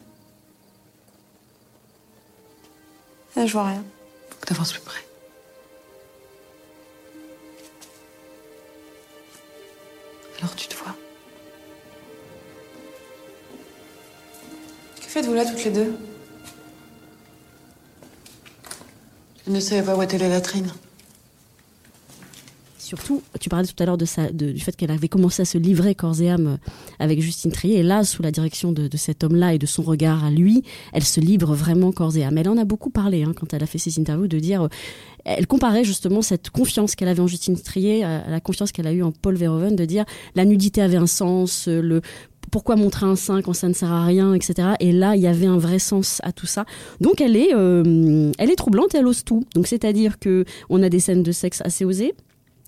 Ah, je vois rien. Faut que t'avances plus près. Alors tu te vois. Que faites-vous là toutes les deux? Je ne sais pas où était la latrine. Surtout, tu parlais tout à l'heure du fait qu'elle avait commencé à se livrer corps et âme avec Justine Trier. Et là, sous la direction de, cet homme-là et de son regard à lui, elle se livre vraiment corps et âme. Elle en a beaucoup parlé hein, quand elle a fait ses interviews, de dire... euh, elle comparait justement cette confiance qu'elle avait en Justine Trier à la confiance qu'elle a eue en Paul Verhoeven, de dire la nudité avait un sens, le pourquoi montrer un sein quand ça ne sert à rien, etc. Et là, il y avait un vrai sens à tout ça. Donc, elle est, euh, elle est troublante et elle ose tout. Donc, c'est-à-dire que on a des scènes de sexe assez osées.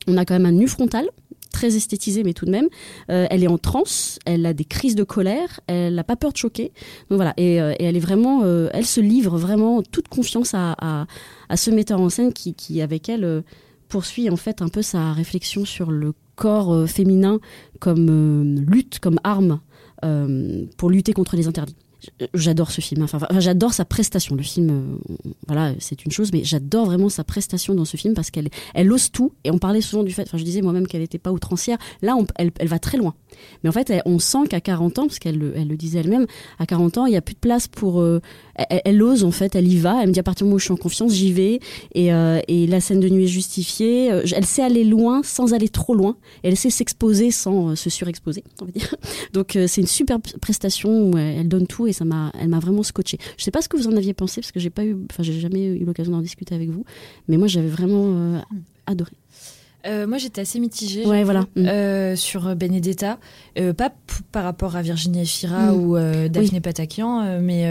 On a quand même un nu frontal, très esthétisé, mais tout de même. Euh, elle est en transe, elle a des crises de colère, elle n'a pas peur de choquer. Donc voilà, et, euh, elle est vraiment, euh, elle se livre vraiment toute confiance à, à, à ce metteur en scène qui, qui avec elle, poursuit en fait un peu sa réflexion sur le corps féminin comme lutte, comme arme pour lutter contre les interdits. J'adore ce film. Enfin, j'adore sa prestation. Le film, euh, voilà, c'est une chose, mais j'adore vraiment sa prestation dans ce film parce qu'elle, elle ose tout. Et on parlait souvent du fait, enfin, je disais moi-même qu'elle n'était pas outrancière. Là, elle, elle va très loin. Mais en fait, on sent qu'à 40 ans, parce qu'elle le- elle le disait elle-même, à 40 ans, il n'y a plus de place pour. euh, elle, ose en fait, elle y va. Elle me dit à partir du moment où je suis en confiance, j'y vais. Et, euh, et la scène de nuit est justifiée. Elle sait aller loin sans aller trop loin. Elle sait s'exposer sans se surexposer, on va dire. Donc c'est une super prestation où elle, donne tout ça m'a, elle m'a vraiment scotché. Je sais pas ce que vous en aviez pensé parce que j'ai pas eu, enfin j'ai jamais eu l'occasion d'en discuter avec vous, mais moi j'avais vraiment euh, adoré. Euh, moi, j'étais assez mitigée Ouais, voilà. Mm. euh, sur Benedetta. Euh, pas p- par rapport à Virginie Efira Mm. ou Daphné Oui. Patakian, mais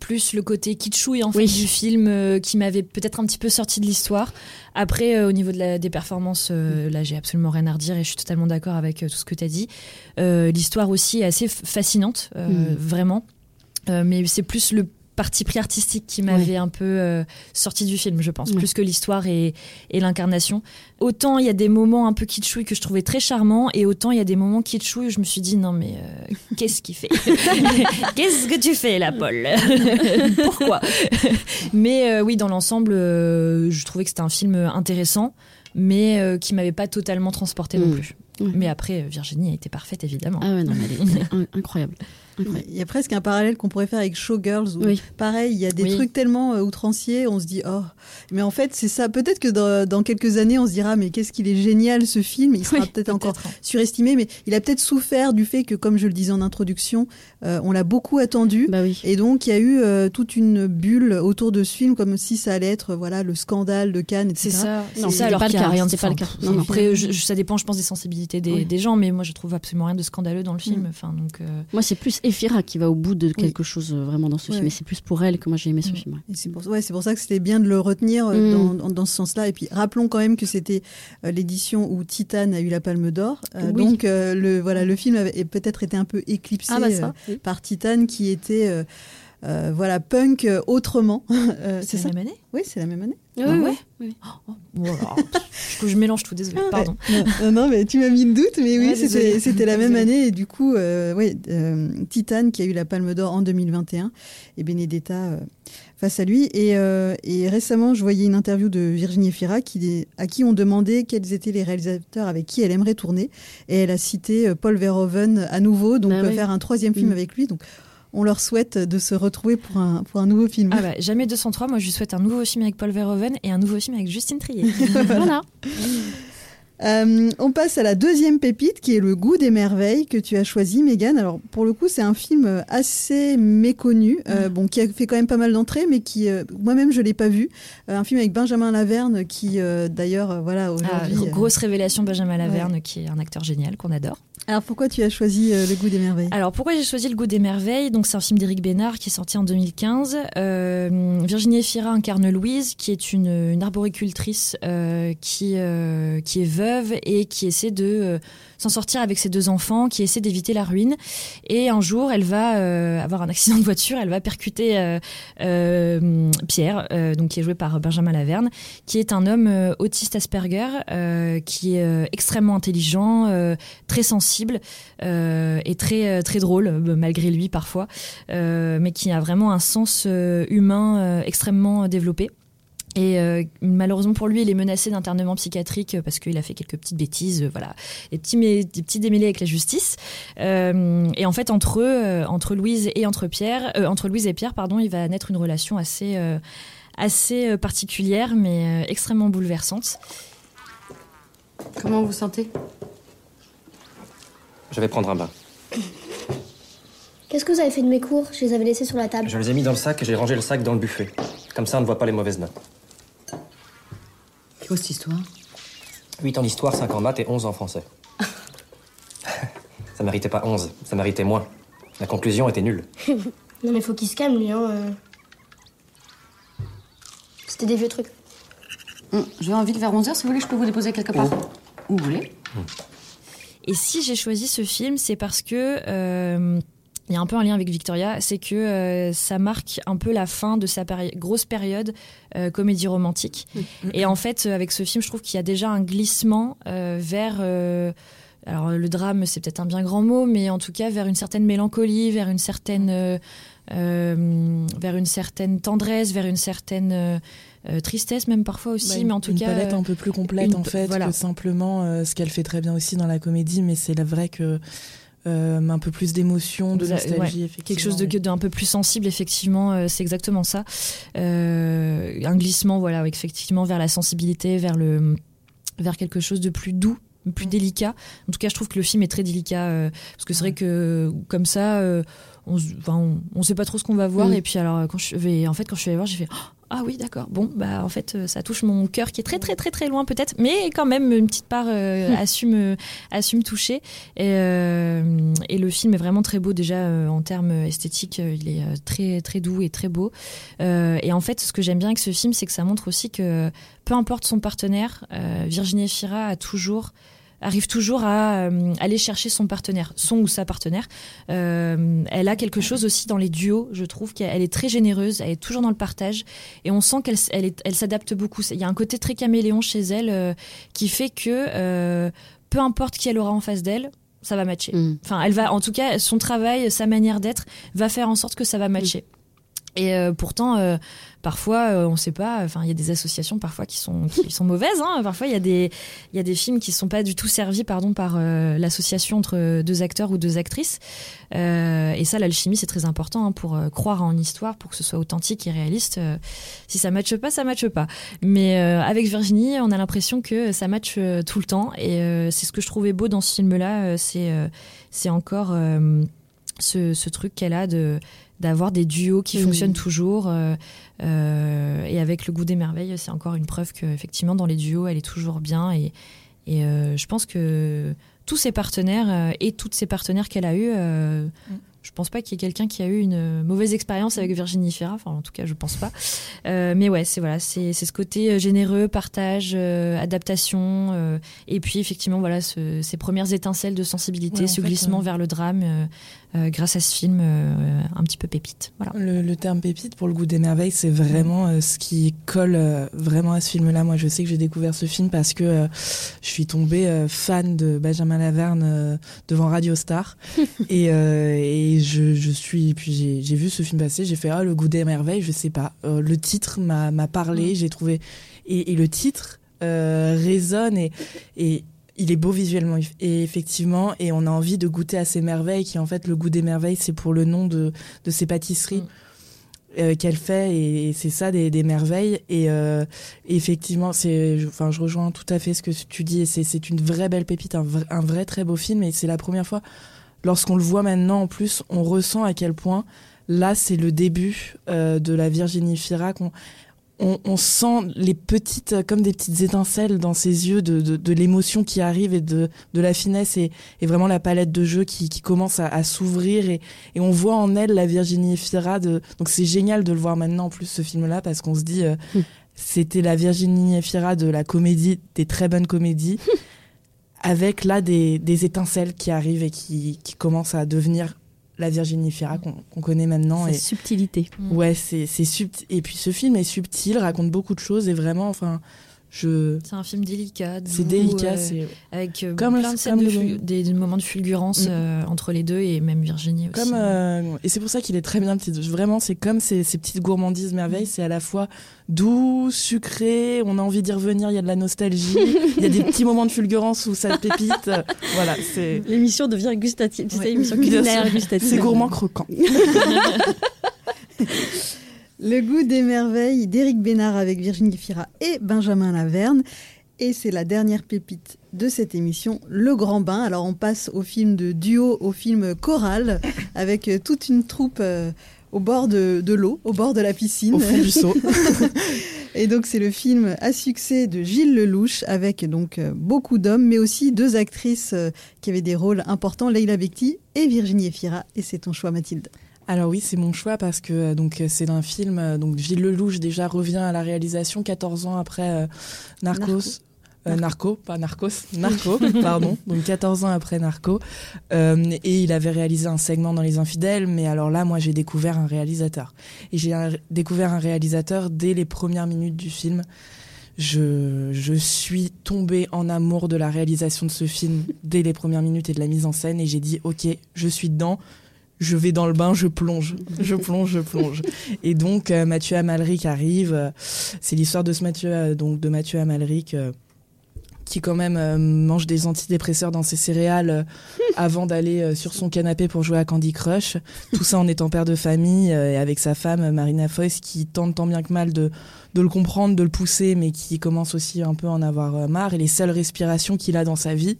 plus le côté kitschouille en fait, Oui. du film qui m'avait peut-être un petit peu sorti de l'histoire. Après, au niveau de la- des performances, euh, là, j'ai absolument rien à redire et je suis totalement d'accord avec tout ce que tu as dit. L'histoire aussi est assez fascinante, Mm. vraiment. Euh, mais c'est plus le parti pris artistique qui m'avait un peu euh, sorti du film, je pense, Ouais. plus que l'histoire et, et l'incarnation. Autant il y a des moments un peu kitschouilles que je trouvais très charmants, et autant il y a des moments kitschouilles où je me suis dit non mais euh, qu'est-ce qu'il fait? Qu'est-ce que tu fais là, Paul? Pourquoi? Mais euh, oui, dans l'ensemble, je trouvais que c'était un film intéressant, mais qui m'avait pas totalement transporté non Mm. plus. Mais après, Virginie a été parfaite évidemment. Ah ouais, non, mais elle est in- incroyable. Il y a presque un parallèle qu'on pourrait faire avec Showgirls. Où, Oui. Pareil, il y a des Oui. trucs tellement euh, outranciers, on se dit oh. Mais en fait, c'est ça. Peut-être que dans, dans quelques années, on se dira mais qu'est-ce qu'il est génial ce film. Il sera Oui, peut-être encore peut-être. surestimé, mais il a peut-être souffert du fait que, comme je le disais en introduction, euh, on l'a beaucoup attendu. Bah oui. Et donc, il y a eu euh, toute une bulle autour de ce film, comme si ça allait être voilà le scandale de Cannes, etc. C'est ça, Non, c'est ça. Alors pas le qu'il y a cas, rien c'était pas le cas. Non. Après, je- ça dépend, je pense, des sensibilités des, Oui. des gens, mais moi, je trouve absolument rien de scandaleux dans le film. Enfin, donc, euh, Moi, c'est plus Efira qui va au bout de quelque chose euh, vraiment dans ce Ouais. film. Et c'est plus pour elle que moi j'ai aimé ce Mm. film. ouais. C'est pour, ouais, c'est pour ça que c'était bien de le retenir euh, Mm. dans, dans, dans ce sens-là. Et puis rappelons quand même que c'était euh, l'édition où Titane a eu la Palme d'Or. Euh, Oui. Donc euh, le, voilà, le film avait peut-être été un peu éclipsé Ah bah ça, euh, oui. par Titane qui était euh, euh, voilà, punk autrement. Euh, c'est ça la même année? Oui, c'est la même année. Oui, Ah oui, ouais oui. Voilà. je, je mélange tout, désolé, pardon. non, mais tu m'as mis le doute, mais oui, Ouais, c'était la même année. Et du coup, euh, ouais, euh, Titane qui a eu la Palme d'Or en 2021 et Benedetta euh, face à lui. Et, euh, et récemment, je voyais une interview de Virginie Efira qui, à qui on demandait quels étaient les réalisateurs avec qui elle aimerait tourner. Et elle a cité Paul Verhoeven à nouveau, donc Bah oui. faire un troisième film avec lui. Donc on leur souhaite de se retrouver pour un, pour un nouveau film. Ah bah, jamais 203, moi je lui souhaite un nouveau film avec Paul Verhoeven et un nouveau film avec Justine Trier. Voilà. Euh, on passe à la deuxième pépite qui est Le goût des merveilles que tu as choisi, Megan. Alors pour le coup, c'est un film assez méconnu, euh, bon qui a fait quand même pas mal d'entrées, mais qui euh, moi-même je l'ai pas vu. Un film avec Benjamin Laverne qui d'ailleurs voilà Ah, aujourd'hui. gro- grosse révélation, Benjamin Laverne, qui est un acteur génial qu'on adore. Alors pourquoi tu as choisi Le goût des merveilles? Alors pourquoi j'ai choisi Le goût des merveilles? Donc c'est un film d'Éric Bénard qui est sorti en 2015. Euh, Virginie Efira incarne Louise, qui est une, une arboricultrice qui, qui est veuve et qui essaie de euh, s'en sortir avec ses deux enfants, qui essaie d'éviter la ruine. Et un jour, elle va euh, avoir un accident de voiture, elle va percuter euh, Pierre, donc qui est joué par Benjamin Laverne, qui est un homme autiste Asperger, qui est extrêmement intelligent, très sensible et très très drôle malgré lui parfois, mais qui a vraiment un sens humain extrêmement développé. Et euh, malheureusement pour lui, il est menacé d'internement psychiatrique euh, parce qu'il a fait quelques petites bêtises, euh, voilà, des petits, des petits démêlés avec la justice. Euh, et en fait, entre eux, entre Louise et entre Pierre, euh, entre Louise et Pierre, pardon, il va naître une relation assez, euh, assez particulière, mais euh, extrêmement bouleversante. Comment vous vous sentez? Je vais prendre un bain. Qu'est-ce que vous avez fait de mes cours? Je les avais laissés sur la table. Je les ai mis dans le sac et j'ai rangé le sac dans le buffet. Comme ça, on ne voit pas les mauvaises notes. C'est quoi cette histoire? 8 en histoire, 5 en maths et 11 en français. ça méritait pas 11, ça méritait moins. La conclusion était nulle. non mais faut qu'il se calme lui, hein. euh. C'était des vieux trucs. Hum, Je vais en ville vers 11h, si vous voulez, je peux vous déposer quelque part. Où vous voulez Et si j'ai choisi ce film, c'est parce que euh, il y a un peu un lien avec Victoria, c'est que euh, ça marque un peu la fin de sa péri- grosse période euh, comédie romantique. Et en fait, euh, avec ce film, je trouve qu'il y a déjà un glissement euh, vers alors le drame, c'est peut-être un bien grand mot, mais en tout cas vers une certaine mélancolie, vers une certaine vers une certaine tendresse, vers une certaine euh, tristesse même parfois aussi, Bah, mais en tout une cas palette euh, un peu plus complète une- en fait voilà. que simplement euh, ce qu'elle fait très bien aussi dans la comédie mais c'est vrai que euh, un peu plus d'émotion de nostalgie ouais. effectivement quelque chose d'un peu plus sensible effectivement euh, c'est exactement ça. Euh, un glissement voilà effectivement vers la sensibilité vers le vers quelque chose de plus doux plus délicat. En tout cas je trouve que le film est très délicat parce que c'est vrai que comme ça on, enfin, on, on sait pas trop ce qu'on va voir. Et puis alors quand je vais en fait quand je suis allée voir j'ai fait ah oui d'accord. Bon bah en fait euh, ça touche mon cœur qui est très très très très loin peut-être. Mais quand même une petite part euh, Mm. assume euh, assume toucher. Et, euh, et le film est vraiment très beau déjà euh, en termes esthétiques il est très très doux et très beau. Et en fait ce que j'aime bien avec ce film c'est que ça montre aussi que peu importe son partenaire Virginie Efira a toujours arrive toujours à euh, aller chercher son partenaire, son ou sa partenaire. Euh, elle a quelque chose aussi dans les duos, je trouve qu'elle est très généreuse, elle est toujours dans le partage et on sent qu'elle elle elle s'adapte beaucoup. Il y a un côté très caméléon chez elle euh, qui fait que peu importe qui elle aura en face d'elle, ça va matcher. Enfin, elle va, en tout cas, son travail, sa manière d'être va faire en sorte que ça va matcher. Et euh, pourtant, euh, parfois, euh, on ne sait pas. Enfin, il y a des associations parfois qui sont qui sont mauvaises. Hein. Parfois, il y a des il y a des films qui sont pas du tout servis, pardon, par euh, l'association entre deux acteurs ou deux actrices. Euh, et ça, l'alchimie, c'est très important hein, pour euh, croire en histoire, pour que ce soit authentique et réaliste. Si ça matche pas, ça matche pas. Mais avec Virginie, on a l'impression que ça matche tout le temps. Et c'est ce que je trouvais beau dans ce film-là. c'est c'est encore ce, ce truc qu'elle a de d'avoir des duos qui Mhm. fonctionnent toujours euh, euh, et avec le goût des merveilles c'est encore une preuve que effectivement dans les duos elle est toujours bien et, et euh, je pense que tous ses partenaires et toutes ses partenaires qu'elle a eu euh, je pense pas qu'il y ait quelqu'un qui a eu une mauvaise expérience avec Virginie Fira enfin en tout cas je pense pas. Mais ouais c'est voilà c'est ce côté généreux partage adaptation et puis effectivement voilà ce- ces premières étincelles de sensibilité Ouais, ce fait, glissement vers le drame euh, grâce à ce film euh, un petit peu pépite voilà Le, le terme pépite pour le goût des merveilles, c'est vraiment euh, ce qui colle vraiment à ce film-là. Moi, je sais que j'ai découvert ce film parce que je suis tombée fan de Benjamin Laverne devant Radio Star et, et je, je suis. Puis j'ai vu ce film passer, j'ai fait ah le goût des merveilles, je sais pas. Le titre m'a parlé, j'ai trouvé et, et le titre résonne et et il est beau visuellement et effectivement et on a envie de goûter à ces merveilles qui en fait le goût des merveilles c'est pour le nom de de ces pâtisseries euh, qu'elle fait et, et c'est ça des, des merveilles et euh, effectivement c'est enfin je rejoins tout à fait ce que tu dis et c'est c'est une vraie belle pépite un vrai, un vrai très beau film et c'est la première fois lorsqu'on le voit maintenant en plus on ressent à quel point là c'est le début euh, de la Virginie Fira qu'on on, on sent les petites, comme des petites étincelles dans ses yeux de, de, de l'émotion qui arrive et de, de la finesse et, et vraiment la palette de jeux qui, qui commence à, à s'ouvrir et, et on voit en elle la Virginie Efira. De, donc c'est génial de le voir maintenant en plus ce film-là parce qu'on se dit euh, c'était la Virginie Efira de la comédie, des très bonnes comédies. avec là des, des étincelles qui arrivent et qui, qui commencent à devenir la Virginie Fira qu'on connaît maintenant. Sa et subtilité. Ouais, c'est c'est subtil. Et puis ce film est subtil, raconte beaucoup de choses et vraiment, enfin, je. C'est un film délicat. C'est délicat, euh, c'est- avec euh, Comme plein le- de scènes comme de le- ful- des, des moments de fulgurance Mm. euh, entre les deux et même Virginie aussi. Comme euh, et c'est pour ça qu'il est très bien petit. Vraiment, c'est comme ces, ces petites gourmandises merveilles. C'est à la fois doux, sucré. On a envie d'y revenir. Il y a de la nostalgie. Il y a des petits moments de fulgurance où ça pépite. voilà, c'est. L'émission devient gustative. C'est Ouais. l'émission culinaire gustative. C'est gourmand croquant. Le goût des merveilles d'Éric Bénard avec Virginie Fira et Benjamin Laverne. Et c'est la dernière pépite de cette émission, Le Grand Bain. Alors on passe au film de duo, au film choral, avec euh, toute une troupe euh, au bord de, de l'eau, au bord de la piscine. Au fond du seau. et donc c'est le film à succès de Gilles Lelouch, avec donc euh, beaucoup d'hommes, mais aussi deux actrices euh, qui avaient des rôles importants, Leila Bekti et Virginie Efira. Et c'est ton choix, Mathilde. Alors oui, c'est mon choix parce que euh, donc euh, c'est un film euh, donc Gilles Lelouch déjà revient à la réalisation 14 ans après Narcos. Narco. Euh, Narco, pas Narcos, Narco, pardon. Donc 14 ans après Narco. Euh, et il avait réalisé un segment dans Les Infidèles, mais alors là, moi, j'ai découvert un réalisateur. Et j'ai découvert un réalisateur dès les premières minutes du film. Je, je suis tombée en amour de la réalisation de ce film dès les premières minutes et de la mise en scène, et j'ai dit, ok, je suis dedans. Je vais dans le bain, je plonge, je plonge, je plonge. Et donc euh, Mathieu Amalric arrive. euh, c'est l'histoire de ce Mathieu, euh, de Mathieu Amalric, qui quand même euh, mange des antidépresseurs dans ses céréales euh, avant d'aller euh, sur son canapé pour jouer à Candy Crush. Tout ça en étant père de famille euh, et avec sa femme Marina Foïs qui tente tant bien que mal de, de le comprendre, de le pousser, mais qui commence aussi un peu à en avoir euh, marre. Et les seules respirations qu'il a dans sa vie,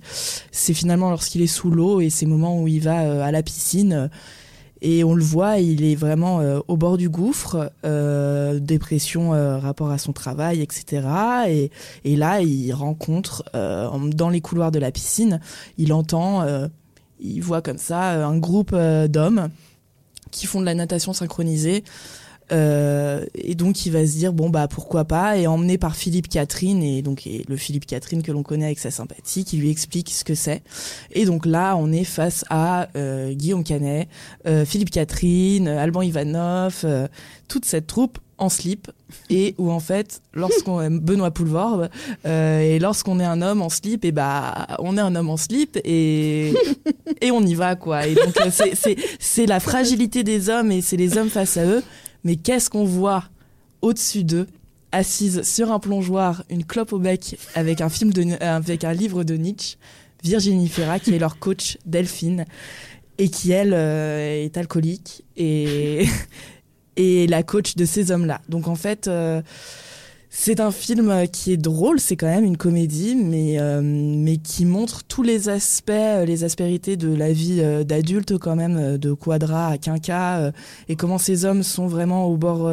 c'est finalement lorsqu'il est sous l'eau et ces moments où il va euh, à la piscine. Et on le voit, il est vraiment euh, au bord du gouffre, euh, dépression euh, rapport à son travail, etc. Et, et là, il rencontre euh, dans les couloirs de la piscine, il entend, il voit comme ça un groupe d'hommes qui font de la natation synchronisée. Euh, et donc il va se dire bon bah pourquoi pas et emmené par Philippe Catherine et donc et le Philippe Catherine que l'on connaît avec sa sympathie qui lui explique ce que c'est. Et donc là on est face à euh, Guillaume Canet euh, Philippe Catherine Alban Ivanov euh, toute cette troupe en slip. Et où en fait lorsqu'on Benoît Poulvord euh, et lorsqu'on est un homme en slip et bah on est un homme en slip et et on y va quoi. Et donc euh, c'est c'est c'est la fragilité des hommes et c'est les hommes face à eux mais qu'est-ce qu'on voit au-dessus d'eux assise sur un plongeoir une clope au bec avec un film de avec un livre de Nietzsche Virginie Ferra qui est leur coach Delphine et qui elle euh, est alcoolique et et la coach de ces hommes-là. Donc en fait, euh, c'est un film euh, qui est drôle, c'est quand même une comédie, mais euh, mais qui montre tous les aspects, euh, les aspérités de la vie euh, d'adulte quand même, de Quadra à Quinca, euh, et comment ces hommes sont vraiment au bord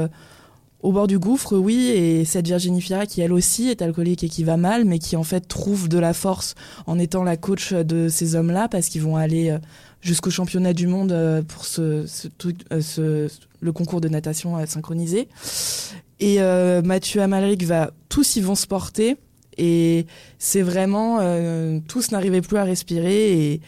au bord du gouffre, oui, et cette Virginie Fira qui elle aussi est alcoolique et qui va mal, mais qui en fait trouve de la force en étant la coach de ces hommes-là, parce qu'ils vont aller jusqu'au championnat du monde pour ce, ce ce, le concours de natation euh, synchronisé. Et euh, Mathieu Amalric va, tous ils vont se porter, et c'est vraiment, euh, tous n'arrivaient plus à respirer,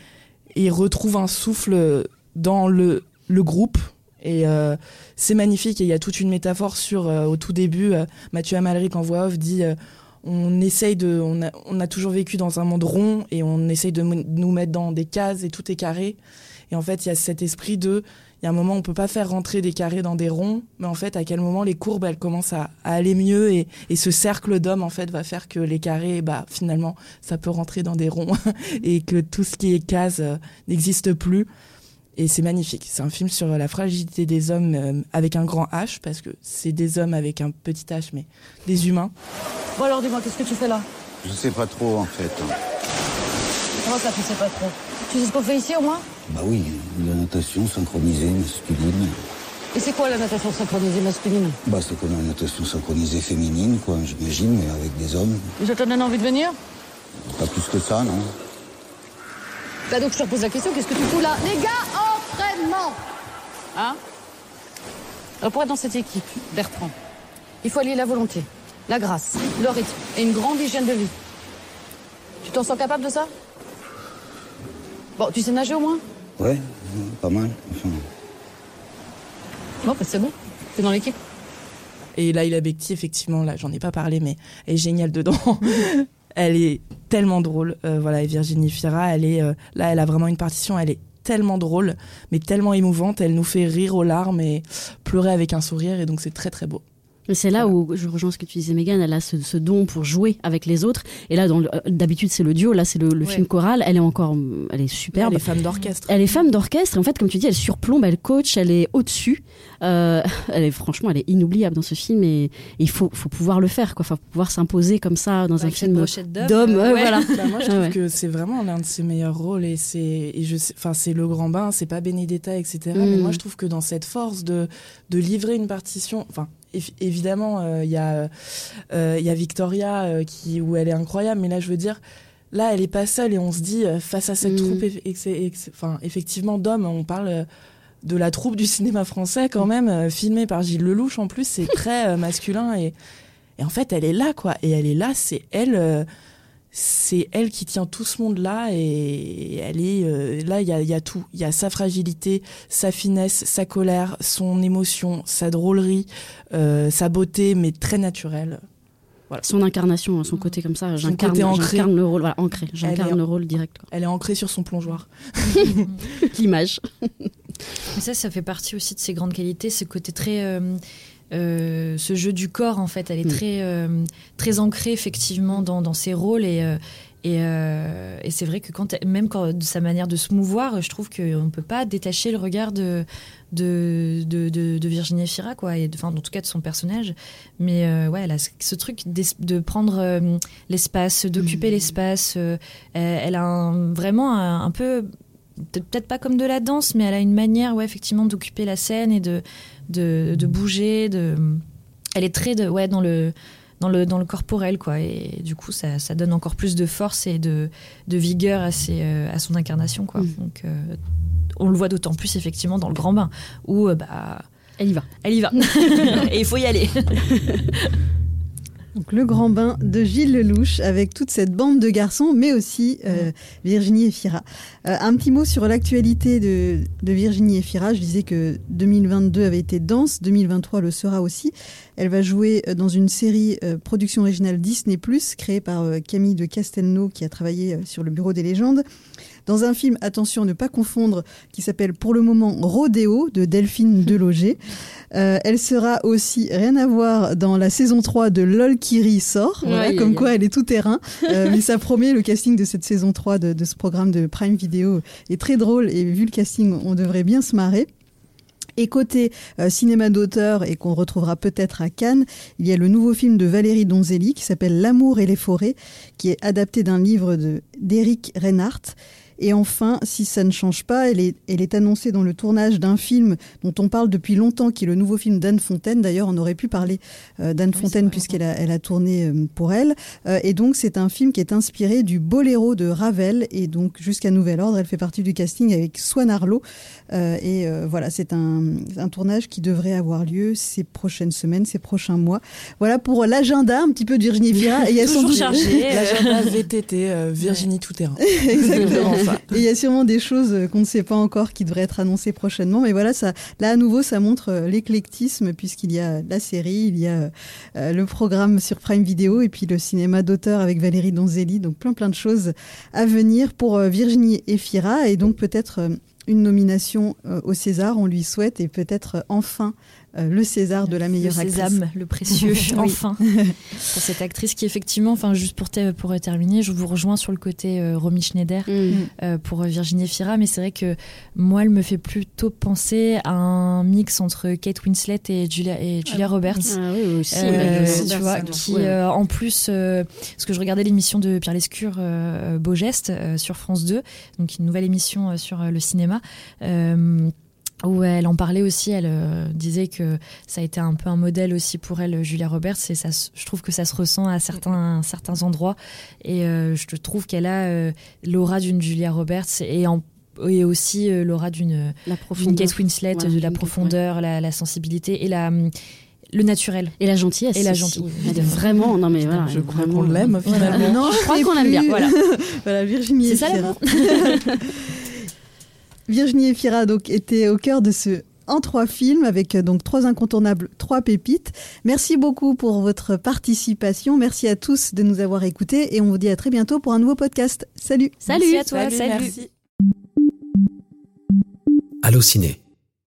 et, retrouvent un souffle dans le, le groupe. Et euh, c'est magnifique. Et il y a toute une métaphore sur, au tout début, Mathieu Amalric en voix off dit on essaye de. On a, on a toujours vécu dans un monde rond et on essaye de nous mettre dans des cases et tout est carré. Et en fait, il y a cet esprit de. Il y a un moment où on peut pas faire rentrer des carrés dans des ronds, mais en fait, à quel moment les courbes, elles commencent à, à aller mieux et, et ce cercle d'hommes, en fait, va faire que les carrés, bah, finalement, ça peut rentrer dans des ronds et que tout ce qui est case euh, n'existe plus. Et c'est magnifique. C'est un film sur la fragilité des hommes euh, avec un grand H, parce que c'est des hommes avec un petit H, mais des humains. Bon alors dis-moi, qu'est-ce que tu fais là? Je sais pas trop en fait. Comment ça, tu sais pas trop? Tu sais ce qu'on fait ici au moins? Bah oui, la natation synchronisée masculine. Et c'est quoi la natation synchronisée masculine? Bah c'est comme la natation synchronisée féminine, quoi, j'imagine, mais avec des hommes. Et ça te donne envie de venir? Pas plus que ça, non? Bah donc je te repose la question, qu'est-ce que tu fous là? Les gars, entraînement! Hein? Alors pour être dans cette équipe, Bertrand, il faut allier la volonté, la grâce, le rythme et une grande hygiène de vie. Tu t'en sens capable de ça? Bon, tu sais nager au moins? Ouais, pas mal. Enfin, Bon, bah, c'est bon. T'es dans l'équipe Et Laila Bekti, effectivement, là, j'en ai pas parlé, mais elle est géniale dedans. elle est tellement drôle. Euh, voilà, et Virginie Fira, elle est euh, là, elle a vraiment une partition. Elle est tellement drôle, mais tellement émouvante. Elle nous fait rire aux larmes et pleurer avec un sourire, et donc c'est très très beau. C'est là où je rejoins ce que tu disais, Megan. Elle a ce, ce don pour jouer avec les autres. Et là, euh, d'habitude, c'est le duo. Là, c'est le, le Ouais. film choral. Elle est encore, elle est superbe. Elle est femme d'orchestre. Elle est femme d'orchestre. En fait, comme tu dis, elle surplombe, elle coach, elle est au-dessus. Euh, elle est franchement, elle est inoubliable dans ce film. Et, il faut, faut pouvoir le faire, quoi. Faut pouvoir s'imposer comme ça dans un Avec cette film d'homme. euh, ouais, voilà. Bah, moi, je Ah trouve ouais. que c'est vraiment l'un de ses meilleurs rôles et c'est, je enfin, c'est le grand bain, c'est pas Benedetta, etc. Mais Mm. moi, je trouve que dans cette force de, de livrer une partition, enfin, évidemment, euh, il y a, euh, y a Victoria euh, qui, où elle est incroyable, mais là, je veux dire, là, elle est pas seule et on se dit, face à cette Mm. troupe, enfin, effectivement, d'hommes, on parle de la troupe du cinéma français quand même, euh, filmée par Gilles Lelouch en plus, c'est très euh, masculin et, et en fait, elle est là, quoi. Et elle est là, c'est elle. euh, c'est elle qui tient tout ce monde-là et elle est euh, là. Il y a, y a tout. Il y a sa fragilité, sa finesse, sa colère, son émotion, sa drôlerie, euh, sa beauté, mais très naturelle. Voilà. Son incarnation, son côté comme ça. J'incarne côté ancré. j'incarne le rôle. Voilà, ancré. Elle J'incarne est- le rôle direct. quoi. Elle est ancrée sur son plongeoir. L'image. Mais ça, ça fait partie aussi de ses grandes qualités, ce côté très. euh, euh, ce jeu du corps, en fait, elle est Mm. très, euh, très ancrée, effectivement, dans, dans ses rôles. Et, euh, et, et c'est vrai que quand, elle- même quand, de sa manière de se mouvoir, je trouve qu'on ne peut pas détacher le regard de, de, de, de- de Virginie Fira, quoi. Et enfin, en tout cas, de son personnage. Mais ouais, elle a ce, truc de prendre l'espace, d'occuper l'espace. euh, elle, elle a un- vraiment un, un peu peut- peut-être pas comme de la danse, mais elle a une manière, ouais, effectivement, d'occuper la scène et de, de, de bouger. De... Elle est très de, ouais, dans le dans le dans le corporel, quoi. Et du coup, ça, ça donne encore plus de force et de, de vigueur à, ses, euh, à son incarnation, quoi. Donc, euh, on le voit d'autant plus effectivement dans le grand bain où euh, bah elle y va, elle y va, et il faut y aller. Donc le grand bain de Gilles Lelouch avec toute cette bande de garçons, mais aussi euh, Virginie Efira. Euh, un petit mot sur l'actualité de, de Virginie Efira. Je disais que 2022 avait été dense, 2023 le sera aussi. Elle va jouer euh, dans une série euh, production originale Disney+, créée par Camille de Castelnau, qui a travaillé sur le Bureau des légendes. Dans un film, attention, ne pas confondre, qui s'appelle pour le moment Rodéo de Delphine Deloger. Euh, elle sera aussi, rien à voir, dans la saison 3 de LOL Kiri sort, voilà, comme quoi elle est tout terrain. Euh, mais ça promet, le casting de cette saison 3 de, de ce programme de Prime Video est très drôle et vu le casting, on devrait bien se marrer. Et côté euh, cinéma d'auteur et qu'on retrouvera peut-être à Cannes, il y a le nouveau film de Valérie Donzelli qui s'appelle L'amour et les forêts, qui est adapté d'un livre d'Éric Reinhardt. Et enfin, si ça ne change pas, elle est, elle est annoncée dans le tournage d'un film dont on parle depuis longtemps, qui est le nouveau film d'Anne Fontaine. D'ailleurs, on aurait pu parler euh, d'Anne Fontaine puisqu'elle a, elle a tourné euh, pour elle. Euh, et donc, c'est un film qui est inspiré du Boléro de Ravel. Et donc, jusqu'à nouvel ordre, elle fait partie du casting avec Swan Arlo. Euh, et euh, voilà, c'est un, un tournage qui devrait avoir lieu ces prochaines semaines, ces prochains mois. Voilà pour l'agenda un petit peu de Virginie Fira. Et il y a. L'agenda VTT, euh, Virginie Tout-Terrain. Exactement. Et il y a sûrement des choses qu'on ne sait pas encore qui devraient être annoncées prochainement. Mais voilà, là à nouveau, ça montre euh, l'éclectisme puisqu'il y a la série, il y a euh, le programme sur Prime Video et puis le cinéma d'auteur avec Valérie Donzelli. Donc plein plein de choses à venir pour euh, Virginie Efira et donc peut-être une nomination au César, on lui souhaite, et peut-être enfin euh, le César de la le meilleure actrice. sésame, le précieux, enfin, pour cette actrice qui effectivement, enfin juste pour, pour terminer, je vous rejoins sur le côté euh, Romy Schneider euh, pour Virginie Fira, mais c'est vrai que moi, elle me fait plutôt penser à un mix entre Kate Winslet et Julia, et Julia Roberts. Ah oui, aussi, Euh, tu vois, qui ouais. euh, en plus, euh, parce que je regardais l'émission de Pierre Lescure, euh, Beau Geste, euh, sur France 2, donc une nouvelle émission euh, sur euh, le cinéma. Où elle en parlait aussi, elle euh, disait que ça a été un peu un modèle aussi pour elle, Julia Roberts, et ça, je trouve que ça se ressent à certains, certains endroits, et euh, je trouve qu'elle a euh, l'aura d'une Julia Roberts et, en, et aussi euh, l'aura d'une. Kate Winslet, Voilà, de la profondeur, la, la sensibilité et la, le naturel. Et la gentillesse. Et la gentillesse. Vraiment, non mais voilà. Je crois qu'on l'aime finalement. Non, Je crois qu'on l'aime bien, voilà. voilà, Virginie C'est ça, Efira. Virginie Efira donc était au cœur de ce en trois films avec euh, donc trois incontournables, trois pépites. Merci beaucoup pour votre participation. Merci à tous de nous avoir écoutés et on vous dit à très bientôt pour un nouveau podcast. Salut. Salut à toi. Salut. Merci. Allociné,